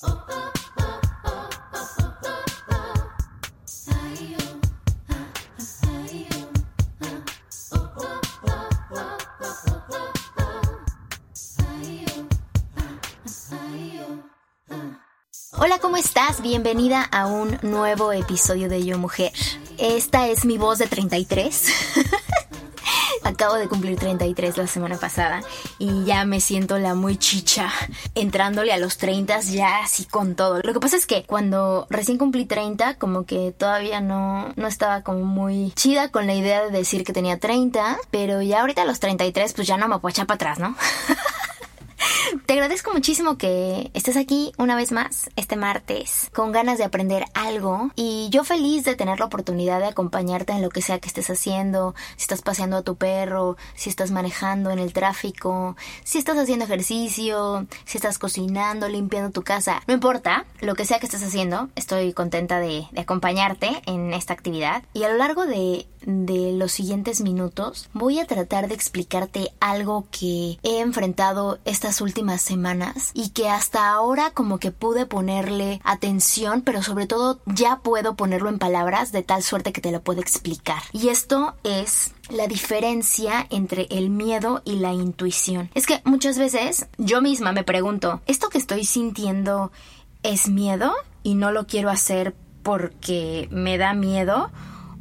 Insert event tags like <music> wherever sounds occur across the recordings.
Hola, ¿cómo estás? Bienvenida a un nuevo episodio de Yo Mujer. Esta es mi voz de 33. Acabo de cumplir 33 la semana pasada y ya me siento la muy chicha, entrándole a los 30 ya así con todo. Lo que pasa es que cuando recién cumplí 30, como que todavía no, no estaba como muy chida con la idea de decir que tenía 30, pero ya ahorita a los 33 pues ya no me puedo echar para atrás, ¿no? <laughs> Te agradezco muchísimo que estés aquí una vez más este martes con ganas de aprender algo y yo feliz de tener la oportunidad de acompañarte en lo que sea que estés haciendo, si estás paseando a tu perro, si estás manejando en el tráfico, si estás haciendo ejercicio, si estás cocinando, limpiando tu casa, no importa, lo que sea que estés haciendo, estoy contenta de, acompañarte en esta actividad. Y a lo largo de de los siguientes minutos voy a tratar de explicarte algo que he enfrentado estas últimas semanas y que hasta ahora como que pude ponerle atención, pero sobre todo ya puedo ponerlo en palabras de tal suerte que te lo puedo explicar. Y esto es la diferencia entre el miedo y la intuición. Es que muchas veces yo misma me pregunto, ¿esto que estoy sintiendo es miedo y no lo quiero hacer porque me da miedo?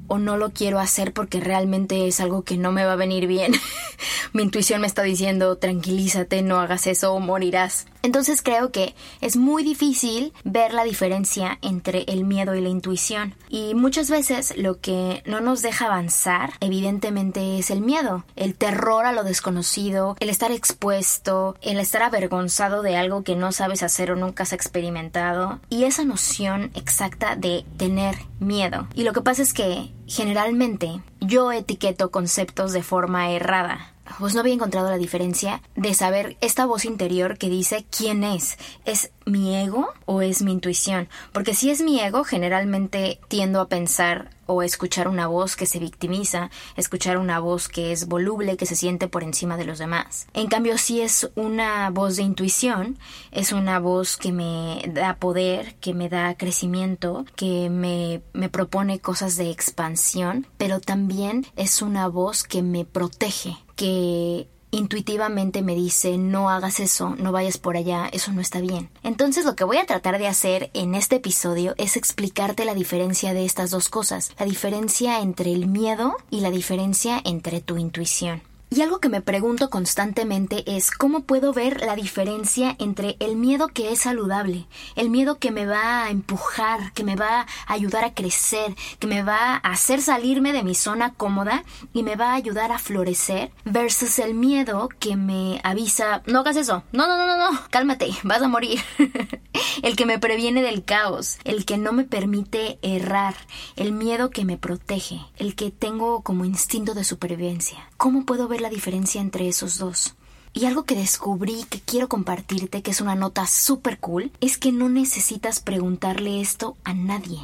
O no lo quiero hacer porque realmente es algo que no me va a venir bien. <laughs> Mi intuición me está diciendo tranquilízate, no hagas eso o morirás. Entonces creo que es muy difícil ver la diferencia entre el miedo y la intuición. Y muchas veces lo que no nos deja avanzar, evidentemente, es el miedo, el terror a lo desconocido, el estar expuesto, el estar avergonzado de algo que no sabes hacer o nunca has experimentado. Y esa noción exacta de tener miedo. Y lo que pasa es que generalmente yo etiqueto conceptos de forma errada pues no había encontrado la diferencia de saber esta voz interior que dice quién es. ¿Es mi ego o es mi intuición? Porque si es mi ego, generalmente tiendo a pensar o escuchar una voz que se victimiza, escuchar una voz que es voluble, que se siente por encima de los demás. En cambio, si es una voz de intuición, es una voz que me da poder, que me da crecimiento, que me, me propone cosas de expansión, pero también es una voz que me protege, que intuitivamente me dice no hagas eso, no vayas por allá, eso no está bien. Entonces lo que voy a tratar de hacer en este episodio es explicarte la diferencia de estas dos cosas, la diferencia entre el miedo y la diferencia entre tu intuición. Y algo que me pregunto constantemente es cómo puedo ver la diferencia entre el miedo que es saludable, el miedo que me va a empujar, que me va a ayudar a crecer, que me va a hacer salirme de mi zona cómoda y me va a ayudar a florecer, versus el miedo que me avisa, no hagas eso, no, no, no, no, no, cálmate, vas a morir. <laughs> el que me previene del caos, el que no me permite errar, el miedo que me protege, el que tengo como instinto de supervivencia. ¿Cómo puedo ver la diferencia entre esos dos. Y algo que descubrí que quiero compartirte, que es una nota súper cool, es que no necesitas preguntarle esto a nadie.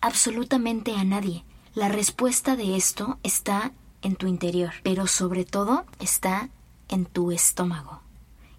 Absolutamente a nadie. La respuesta de esto está en tu interior, pero sobre todo está en tu estómago,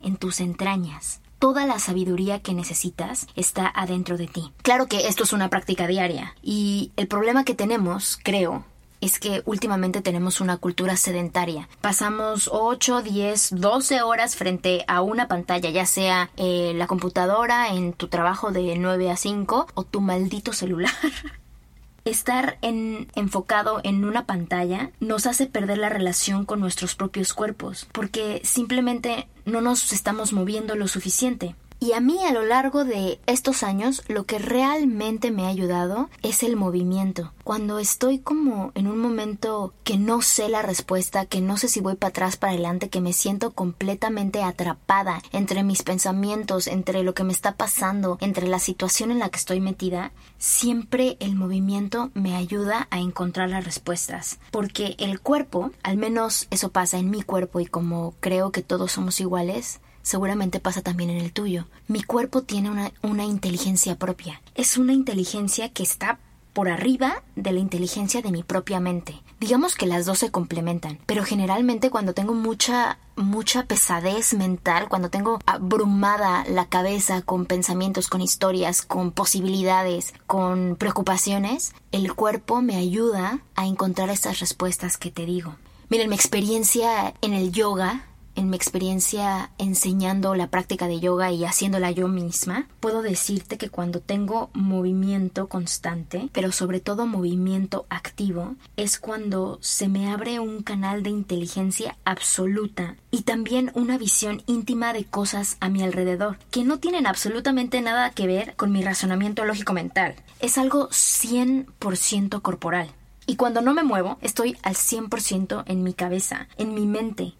en tus entrañas. Toda la sabiduría que necesitas está adentro de ti. Claro que esto es una práctica diaria y el problema que tenemos, creo, es que últimamente tenemos una cultura sedentaria. Pasamos 8, 10, 12 horas frente a una pantalla, ya sea eh, la computadora en tu trabajo de 9 a 5 o tu maldito celular. <laughs> Estar en, enfocado en una pantalla nos hace perder la relación con nuestros propios cuerpos, porque simplemente no nos estamos moviendo lo suficiente. Y a mí a lo largo de estos años lo que realmente me ha ayudado es el movimiento. Cuando estoy como en un momento que no sé la respuesta, que no sé si voy para atrás, para adelante, que me siento completamente atrapada entre mis pensamientos, entre lo que me está pasando, entre la situación en la que estoy metida, siempre el movimiento me ayuda a encontrar las respuestas. Porque el cuerpo, al menos eso pasa en mi cuerpo y como creo que todos somos iguales, seguramente pasa también en el tuyo. Mi cuerpo tiene una, una inteligencia propia. Es una inteligencia que está por arriba de la inteligencia de mi propia mente. Digamos que las dos se complementan, pero generalmente cuando tengo mucha mucha pesadez mental, cuando tengo abrumada la cabeza con pensamientos, con historias, con posibilidades, con preocupaciones, el cuerpo me ayuda a encontrar esas respuestas que te digo. Miren, mi experiencia en el yoga en mi experiencia enseñando la práctica de yoga y haciéndola yo misma, puedo decirte que cuando tengo movimiento constante, pero sobre todo movimiento activo, es cuando se me abre un canal de inteligencia absoluta y también una visión íntima de cosas a mi alrededor, que no tienen absolutamente nada que ver con mi razonamiento lógico mental. Es algo 100% corporal. Y cuando no me muevo, estoy al 100% en mi cabeza, en mi mente,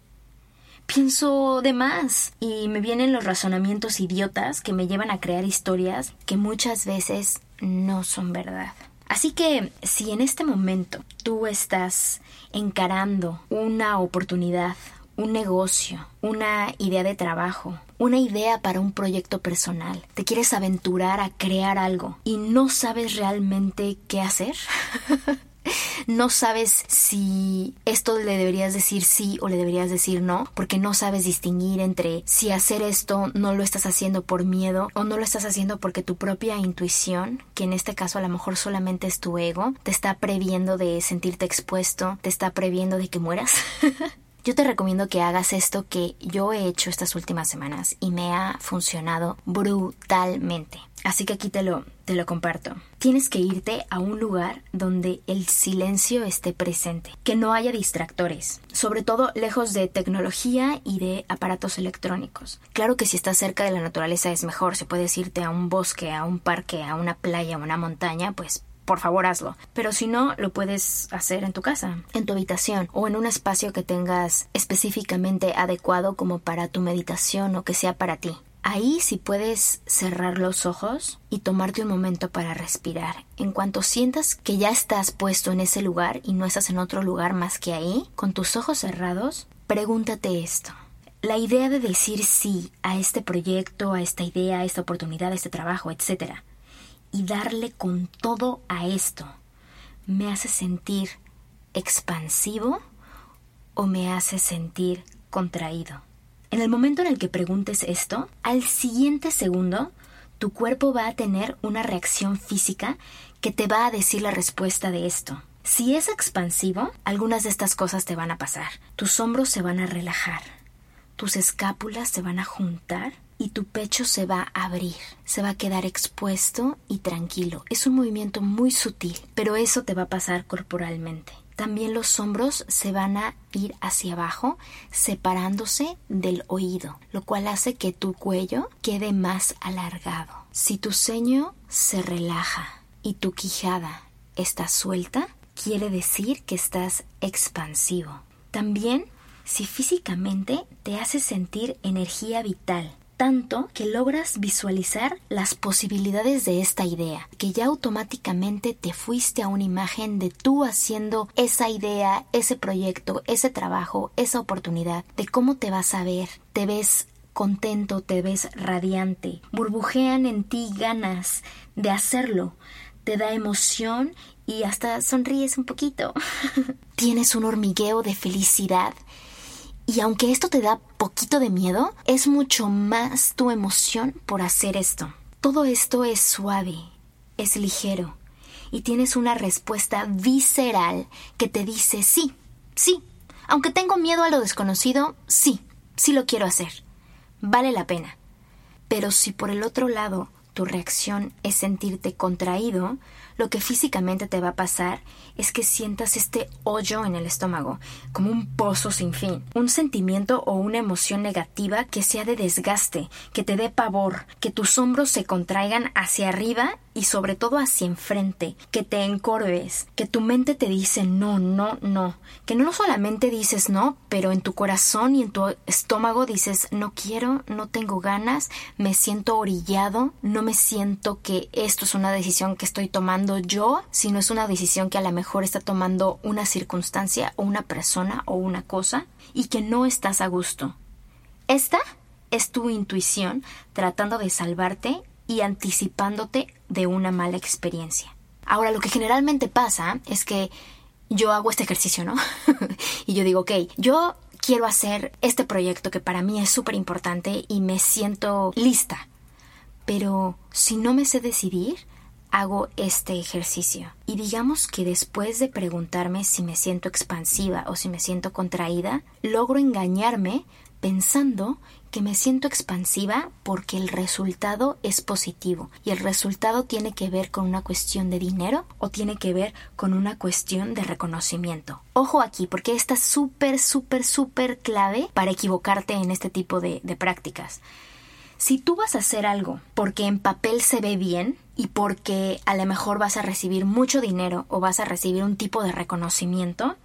pienso de más y me vienen los razonamientos idiotas que me llevan a crear historias que muchas veces no son verdad. Así que si en este momento tú estás encarando una oportunidad, un negocio, una idea de trabajo, una idea para un proyecto personal, te quieres aventurar a crear algo y no sabes realmente qué hacer, <laughs> no sabes si esto le deberías decir sí o le deberías decir no, porque no sabes distinguir entre si hacer esto no lo estás haciendo por miedo o no lo estás haciendo porque tu propia intuición, que en este caso a lo mejor solamente es tu ego, te está previendo de sentirte expuesto, te está previendo de que mueras. <laughs> Yo te recomiendo que hagas esto que yo he hecho estas últimas semanas y me ha funcionado brutalmente. Así que aquí te lo, te lo comparto. Tienes que irte a un lugar donde el silencio esté presente, que no haya distractores, sobre todo lejos de tecnología y de aparatos electrónicos. Claro que si estás cerca de la naturaleza es mejor, si puedes irte a un bosque, a un parque, a una playa, a una montaña, pues por favor hazlo. Pero si no, lo puedes hacer en tu casa, en tu habitación o en un espacio que tengas específicamente adecuado como para tu meditación o que sea para ti. Ahí sí puedes cerrar los ojos y tomarte un momento para respirar. En cuanto sientas que ya estás puesto en ese lugar y no estás en otro lugar más que ahí, con tus ojos cerrados, pregúntate esto. La idea de decir sí a este proyecto, a esta idea, a esta oportunidad, a este trabajo, etcétera, y darle con todo a esto, ¿me hace sentir expansivo o me hace sentir contraído? En el momento en el que preguntes esto, al siguiente segundo, tu cuerpo va a tener una reacción física que te va a decir la respuesta de esto. Si es expansivo, algunas de estas cosas te van a pasar. Tus hombros se van a relajar, tus escápulas se van a juntar y tu pecho se va a abrir, se va a quedar expuesto y tranquilo. Es un movimiento muy sutil, pero eso te va a pasar corporalmente. También los hombros se van a ir hacia abajo, separándose del oído, lo cual hace que tu cuello quede más alargado. Si tu ceño se relaja y tu quijada está suelta, quiere decir que estás expansivo. También si físicamente te hace sentir energía vital, tanto que logras visualizar las posibilidades de esta idea, que ya automáticamente te fuiste a una imagen de tú haciendo esa idea, ese proyecto, ese trabajo, esa oportunidad, de cómo te vas a ver, te ves contento, te ves radiante, burbujean en ti ganas de hacerlo, te da emoción y hasta sonríes un poquito. <laughs> Tienes un hormigueo de felicidad y aunque esto te da poquito de miedo, es mucho más tu emoción por hacer esto. Todo esto es suave, es ligero, y tienes una respuesta visceral que te dice sí, sí. Aunque tengo miedo a lo desconocido, sí, sí lo quiero hacer. Vale la pena. Pero si por el otro lado tu reacción es sentirte contraído, lo que físicamente te va a pasar es que sientas este hoyo en el estómago, como un pozo sin fin, un sentimiento o una emoción negativa que sea de desgaste, que te dé pavor, que tus hombros se contraigan hacia arriba y sobre todo hacia enfrente, que te encorves, que tu mente te dice no, no, no, que no solamente dices no, pero en tu corazón y en tu estómago dices no quiero, no tengo ganas, me siento orillado, no me siento que esto es una decisión que estoy tomando yo, sino es una decisión que a lo mejor está tomando una circunstancia o una persona o una cosa y que no estás a gusto. Esta es tu intuición tratando de salvarte y anticipándote de una mala experiencia. Ahora, lo que generalmente pasa es que yo hago este ejercicio, ¿no? <laughs> y yo digo, ok, yo quiero hacer este proyecto que para mí es súper importante y me siento lista. Pero si no me sé decidir, hago este ejercicio. Y digamos que después de preguntarme si me siento expansiva o si me siento contraída, logro engañarme pensando que me siento expansiva porque el resultado es positivo y el resultado tiene que ver con una cuestión de dinero o tiene que ver con una cuestión de reconocimiento. Ojo aquí porque esta es súper, súper, súper clave para equivocarte en este tipo de, de prácticas. Si tú vas a hacer algo porque en papel se ve bien y porque a lo mejor vas a recibir mucho dinero o vas a recibir un tipo de reconocimiento,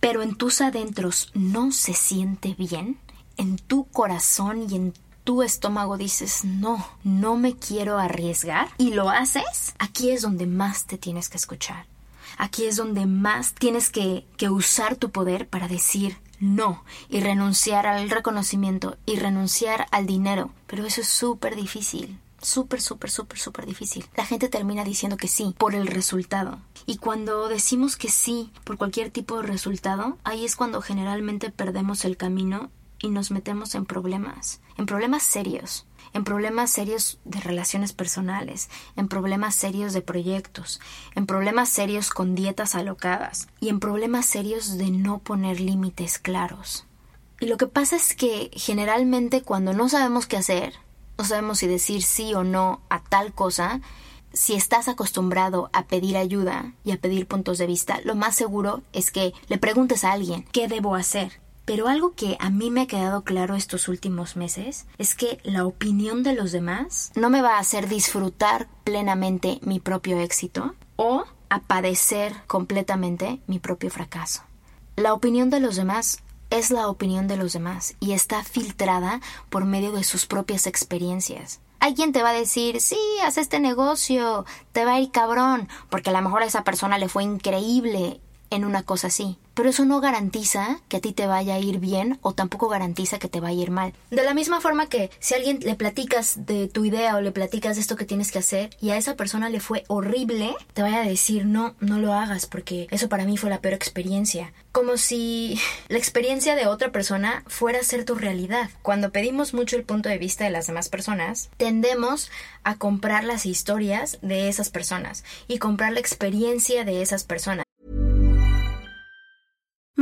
pero en tus adentros no se siente bien, en tu corazón y en tu estómago dices, no, no me quiero arriesgar y lo haces, aquí es donde más te tienes que escuchar. Aquí es donde más tienes que, que usar tu poder para decir no y renunciar al reconocimiento y renunciar al dinero. Pero eso es súper difícil. Súper, súper, súper, súper difícil. La gente termina diciendo que sí por el resultado. Y cuando decimos que sí por cualquier tipo de resultado, ahí es cuando generalmente perdemos el camino y nos metemos en problemas, en problemas serios, en problemas serios de relaciones personales, en problemas serios de proyectos, en problemas serios con dietas alocadas y en problemas serios de no poner límites claros. Y lo que pasa es que generalmente cuando no sabemos qué hacer, no sabemos si decir sí o no a tal cosa, si estás acostumbrado a pedir ayuda y a pedir puntos de vista, lo más seguro es que le preguntes a alguien qué debo hacer pero algo que a mí me ha quedado claro estos últimos meses es que la opinión de los demás no me va a hacer disfrutar plenamente mi propio éxito o a padecer completamente mi propio fracaso. La opinión de los demás es la opinión de los demás y está filtrada por medio de sus propias experiencias. Alguien te va a decir, sí, haz este negocio, te va a ir cabrón, porque a lo mejor a esa persona le fue increíble en una cosa así pero eso no garantiza que a ti te vaya a ir bien o tampoco garantiza que te vaya a ir mal. De la misma forma que si a alguien le platicas de tu idea o le platicas de esto que tienes que hacer y a esa persona le fue horrible, te vaya a decir no, no lo hagas porque eso para mí fue la peor experiencia. Como si <laughs> la experiencia de otra persona fuera a ser tu realidad. Cuando pedimos mucho el punto de vista de las demás personas, tendemos a comprar las historias de esas personas y comprar la experiencia de esas personas.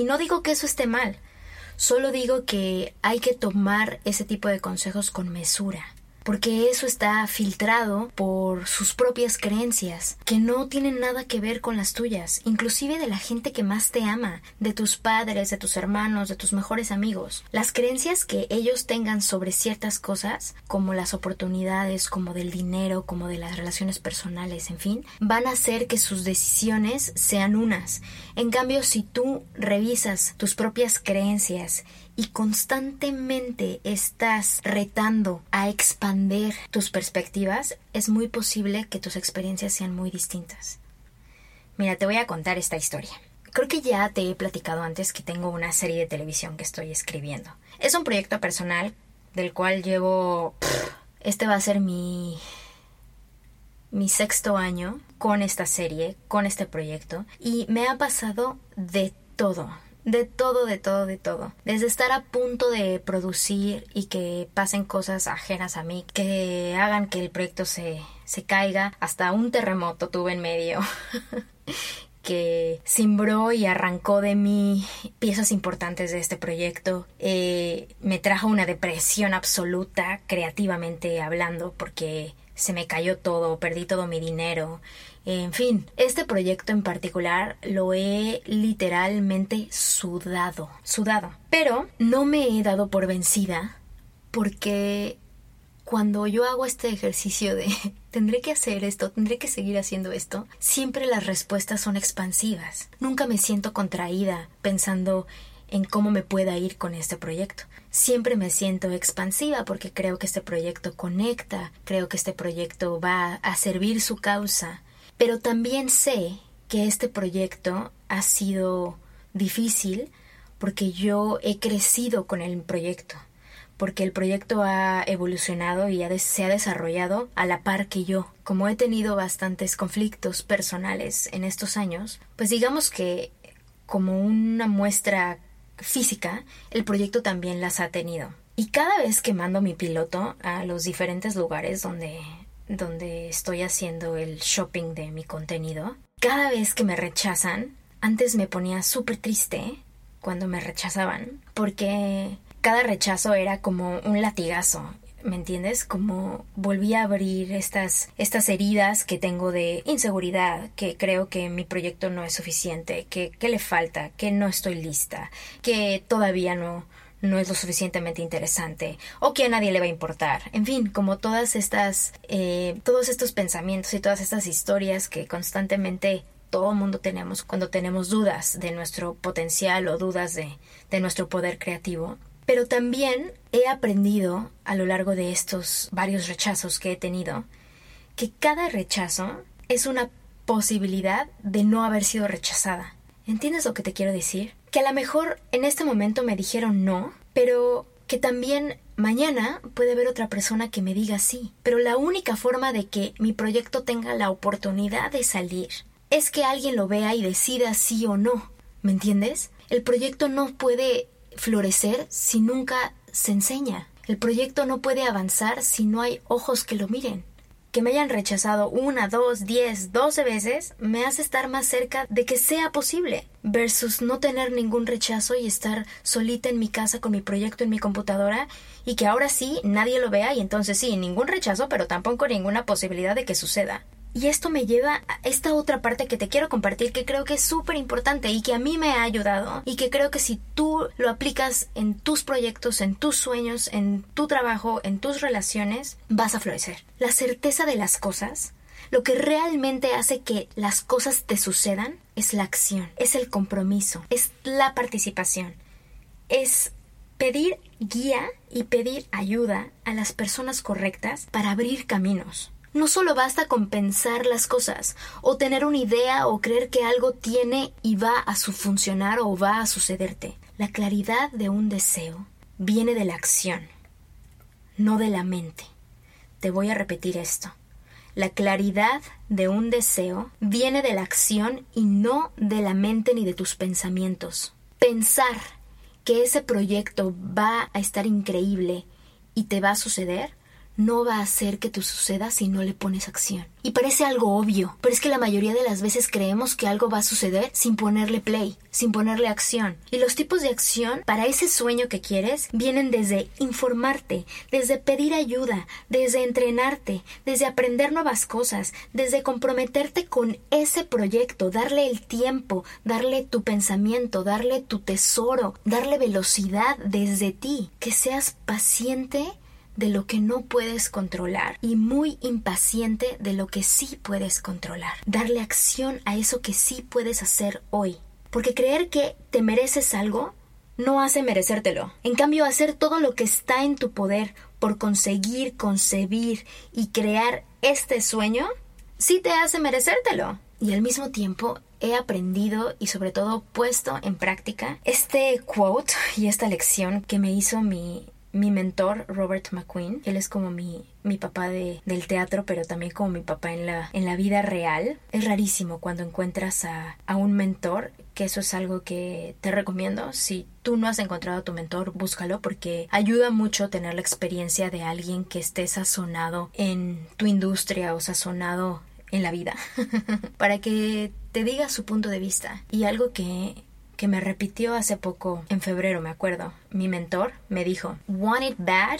Y no digo que eso esté mal, solo digo que hay que tomar ese tipo de consejos con mesura porque eso está filtrado por sus propias creencias, que no tienen nada que ver con las tuyas, inclusive de la gente que más te ama, de tus padres, de tus hermanos, de tus mejores amigos. Las creencias que ellos tengan sobre ciertas cosas, como las oportunidades, como del dinero, como de las relaciones personales, en fin, van a hacer que sus decisiones sean unas. En cambio, si tú revisas tus propias creencias y constantemente estás retando a expander tus perspectivas, es muy posible que tus experiencias sean muy distintas. Mira, te voy a contar esta historia. Creo que ya te he platicado antes que tengo una serie de televisión que estoy escribiendo. Es un proyecto personal del cual llevo... Este va a ser mi mi sexto año con esta serie, con este proyecto, y me ha pasado de todo. De todo, de todo, de todo. Desde estar a punto de producir y que pasen cosas ajenas a mí, que hagan que el proyecto se, se caiga, hasta un terremoto tuve en medio. <laughs> que cimbró y arrancó de mí piezas importantes de este proyecto. Eh, me trajo una depresión absoluta, creativamente hablando, porque se me cayó todo, perdí todo mi dinero. En fin, este proyecto en particular lo he literalmente sudado, sudado. Pero no me he dado por vencida porque cuando yo hago este ejercicio de <laughs> tendré que hacer esto, tendré que seguir haciendo esto, siempre las respuestas son expansivas. Nunca me siento contraída pensando en cómo me pueda ir con este proyecto. Siempre me siento expansiva porque creo que este proyecto conecta, creo que este proyecto va a servir su causa, pero también sé que este proyecto ha sido difícil porque yo he crecido con el proyecto, porque el proyecto ha evolucionado y se ha desarrollado a la par que yo. Como he tenido bastantes conflictos personales en estos años, pues digamos que como una muestra física, el proyecto también las ha tenido. Y cada vez que mando mi piloto a los diferentes lugares donde, donde estoy haciendo el shopping de mi contenido, cada vez que me rechazan, antes me ponía súper triste cuando me rechazaban, porque cada rechazo era como un latigazo ¿Me entiendes? Como volví a abrir estas, estas heridas que tengo de inseguridad, que creo que mi proyecto no es suficiente, que, que le falta, que no estoy lista, que todavía no, no es lo suficientemente interesante o que a nadie le va a importar. En fin, como todas estas, eh, todos estos pensamientos y todas estas historias que constantemente todo mundo tenemos cuando tenemos dudas de nuestro potencial o dudas de, de nuestro poder creativo. Pero también he aprendido a lo largo de estos varios rechazos que he tenido que cada rechazo es una posibilidad de no haber sido rechazada. ¿Entiendes lo que te quiero decir? Que a lo mejor en este momento me dijeron no, pero que también mañana puede haber otra persona que me diga sí. Pero la única forma de que mi proyecto tenga la oportunidad de salir es que alguien lo vea y decida sí o no. ¿Me entiendes? El proyecto no puede florecer si nunca se enseña. El proyecto no puede avanzar si no hay ojos que lo miren. Que me hayan rechazado una, dos, diez, doce veces me hace estar más cerca de que sea posible, versus no tener ningún rechazo y estar solita en mi casa con mi proyecto en mi computadora y que ahora sí nadie lo vea y entonces sí, ningún rechazo, pero tampoco ninguna posibilidad de que suceda. Y esto me lleva a esta otra parte que te quiero compartir que creo que es súper importante y que a mí me ha ayudado y que creo que si tú lo aplicas en tus proyectos, en tus sueños, en tu trabajo, en tus relaciones, vas a florecer. La certeza de las cosas, lo que realmente hace que las cosas te sucedan es la acción, es el compromiso, es la participación, es pedir guía y pedir ayuda a las personas correctas para abrir caminos. No solo basta con pensar las cosas, o tener una idea o creer que algo tiene y va a su funcionar o va a sucederte. La claridad de un deseo viene de la acción, no de la mente. Te voy a repetir esto. La claridad de un deseo viene de la acción y no de la mente ni de tus pensamientos. Pensar que ese proyecto va a estar increíble y te va a suceder no va a hacer que tú suceda si no le pones acción. Y parece algo obvio, pero es que la mayoría de las veces creemos que algo va a suceder sin ponerle play, sin ponerle acción. Y los tipos de acción para ese sueño que quieres vienen desde informarte, desde pedir ayuda, desde entrenarte, desde aprender nuevas cosas, desde comprometerte con ese proyecto, darle el tiempo, darle tu pensamiento, darle tu tesoro, darle velocidad desde ti, que seas paciente de lo que no puedes controlar y muy impaciente de lo que sí puedes controlar. Darle acción a eso que sí puedes hacer hoy. Porque creer que te mereces algo no hace merecértelo. En cambio, hacer todo lo que está en tu poder por conseguir, concebir y crear este sueño, sí te hace merecértelo. Y al mismo tiempo he aprendido y sobre todo puesto en práctica este quote y esta lección que me hizo mi mi mentor, Robert McQueen, él es como mi, mi papá de, del teatro, pero también como mi papá en la, en la vida real. Es rarísimo cuando encuentras a, a un mentor, que eso es algo que te recomiendo. Si tú no has encontrado a tu mentor, búscalo porque ayuda mucho tener la experiencia de alguien que esté sazonado en tu industria o sazonado en la vida, <laughs> para que te diga su punto de vista. Y algo que que me repitió hace poco, en febrero me acuerdo. Mi mentor me dijo, Want it bad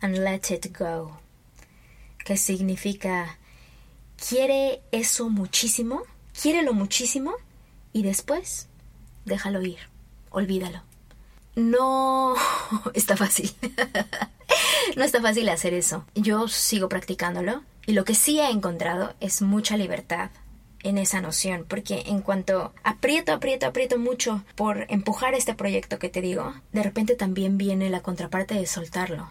and let it go. Que significa, quiere eso muchísimo, quiérelo muchísimo y después déjalo ir, olvídalo. No <laughs> está fácil. no está fácil hacer eso. Yo sigo practicándolo y lo que sí he encontrado es mucha libertad en esa noción, porque en cuanto aprieto, aprieto, aprieto mucho por empujar este proyecto que te digo, de repente también viene la contraparte de soltarlo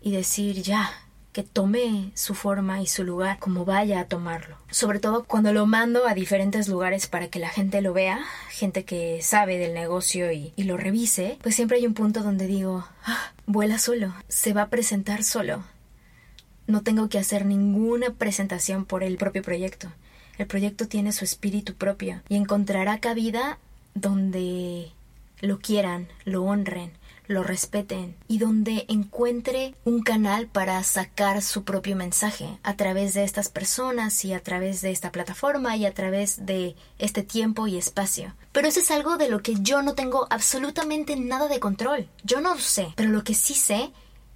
y decir ya, que tome su forma y su lugar como vaya a tomarlo. Sobre todo cuando lo mando a diferentes lugares para que la gente lo vea, gente que sabe del negocio y, lo revise, pues siempre hay un punto donde digo, ah, vuela solo, se va a presentar solo. No tengo que hacer ninguna presentación por el propio proyecto. El proyecto tiene su espíritu propio y encontrará cabida donde lo quieran, lo honren, lo respeten y donde encuentre un canal para sacar su propio mensaje a través de estas personas y a través de esta plataforma y a través de este tiempo y espacio. Pero eso es algo de lo que yo no tengo absolutamente nada de control. Yo no sé, pero lo que sí sé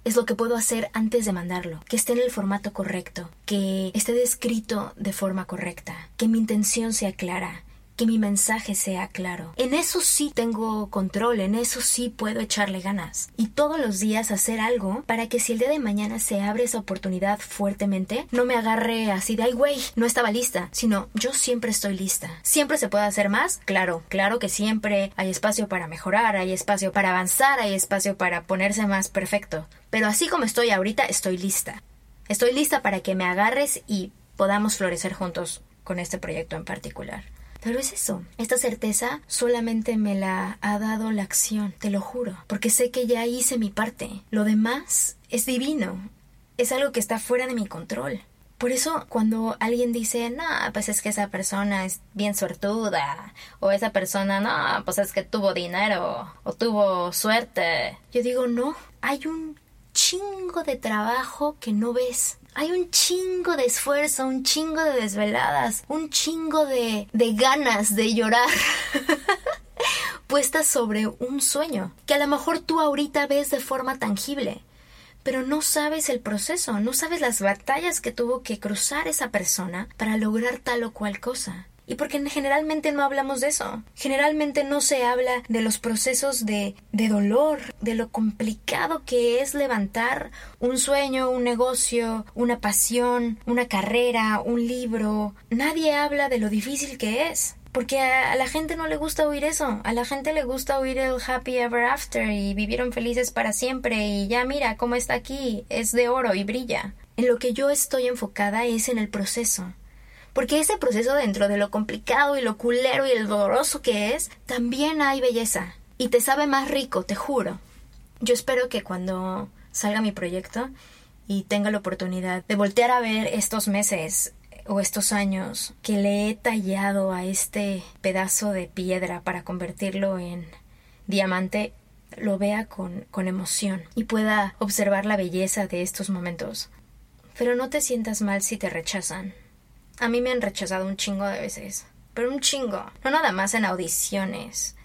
es lo que puedo hacer antes de mandarlo, que esté en el formato correcto, que esté descrito de forma correcta, que mi intención sea clara, que mi mensaje sea claro. En eso sí tengo control, en eso sí puedo echarle ganas. Y todos los días hacer algo para que si el día de mañana se abre esa oportunidad fuertemente, no me agarre así de, ay güey, no estaba lista, sino yo siempre estoy lista. ¿Siempre se puede hacer más? Claro, claro que siempre hay espacio para mejorar, hay espacio para avanzar, hay espacio para ponerse más perfecto. Pero así como estoy ahorita, estoy lista. Estoy lista para que me agarres y podamos florecer juntos con este proyecto en particular. Pero es eso, esta certeza solamente me la ha dado la acción, te lo juro, porque sé que ya hice mi parte. Lo demás es divino, es algo que está fuera de mi control. Por eso cuando alguien dice, no, pues es que esa persona es bien suertuda, o esa persona, no, pues es que tuvo dinero, o tuvo suerte, yo digo, no, hay un chingo de trabajo que no ves. Hay un chingo de esfuerzo, un chingo de desveladas, un chingo de, de ganas de llorar. <laughs> puestas sobre un sueño, que a lo mejor tú ahorita ves de forma tangible, pero no sabes el proceso, no sabes las batallas que tuvo que cruzar esa persona para lograr tal o cual cosa. Y porque generalmente no hablamos de eso. Generalmente no se habla de los procesos de, de dolor, de lo complicado que es levantar un sueño, un negocio, una pasión, una carrera, un libro. Nadie habla de lo difícil que es. Porque a, la gente no le gusta oír eso. A la gente le gusta oír el happy ever after y vivieron felices para siempre y ya mira cómo está aquí, es de oro y brilla. En lo que yo estoy enfocada es en el proceso porque ese proceso dentro de lo complicado y lo culero y el doloroso que es, también hay belleza. Y te sabe más rico, te juro. Yo espero que cuando salga mi proyecto y tenga la oportunidad de voltear a ver estos meses o estos años que le he tallado a este pedazo de piedra para convertirlo en diamante, lo vea con, con emoción y pueda observar la belleza de estos momentos. Pero no te sientas mal si te rechazan. A mí me han rechazado un chingo de veces. Pero un chingo. No nada más en audiciones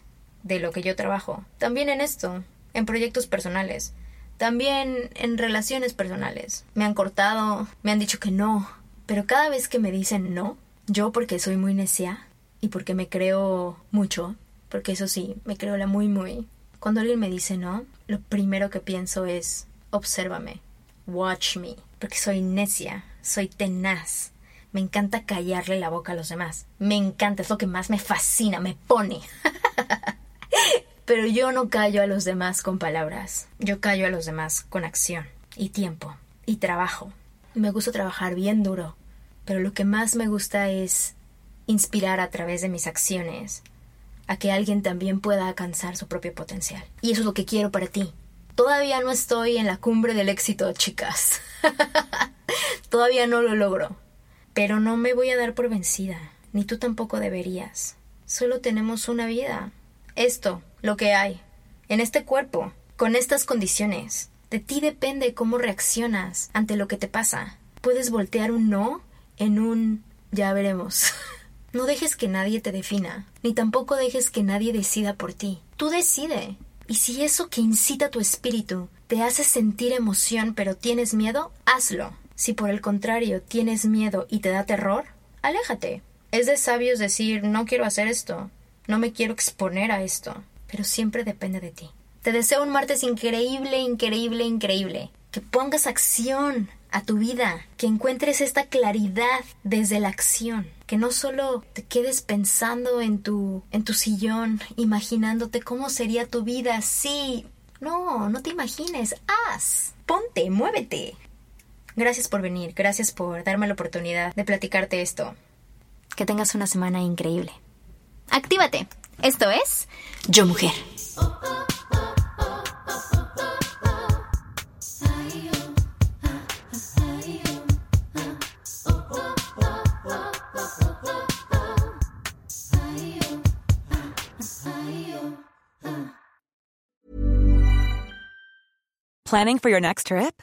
de lo que yo trabajo. También en esto. En proyectos personales. También en relaciones personales. Me han cortado. Me han dicho que no. Pero cada vez que me dicen no, yo porque soy muy necia y porque me creo mucho, porque eso sí, me creo la muy muy. Cuando alguien me dice no, lo primero que pienso es obsérvame, watch me, porque soy necia, soy tenaz, me encanta callarle la boca a los demás. Me encanta, es lo que más me fascina, me pone. <laughs> Pero yo no callo a los demás con palabras. Yo callo a los demás con acción y tiempo y trabajo. Me gusta trabajar bien duro, pero lo que más me gusta es inspirar a través de mis acciones a que alguien también pueda alcanzar su propio potencial. Y eso es lo que quiero para ti. Todavía no estoy en la cumbre del éxito, chicas. <laughs> Todavía no lo logro. Pero no me voy a dar por vencida, ni tú tampoco deberías. Solo tenemos una vida. Esto, lo que hay, en este cuerpo, con estas condiciones. De ti depende cómo reaccionas ante lo que te pasa. Puedes voltear un no en un ya veremos. <laughs> No dejes que nadie te defina, ni tampoco dejes que nadie decida por ti. Tú decide. Y si eso que incita tu espíritu te hace sentir emoción pero tienes miedo, hazlo. Si por el contrario tienes miedo y te da terror, aléjate. Es de sabios decir no quiero hacer esto, no me quiero exponer a esto, pero siempre depende de ti. Te deseo un martes increíble, increíble, increíble. Que pongas acción a tu vida, que encuentres esta claridad desde la acción, que no solo te quedes pensando en tu en tu sillón, imaginándote cómo sería tu vida si no, no te imagines, haz, ponte, muévete. Gracias por venir, gracias por darme la oportunidad de platicarte esto. Que tengas una semana increíble. Actívate. Esto es Yo Mujer. Planning for your next trip?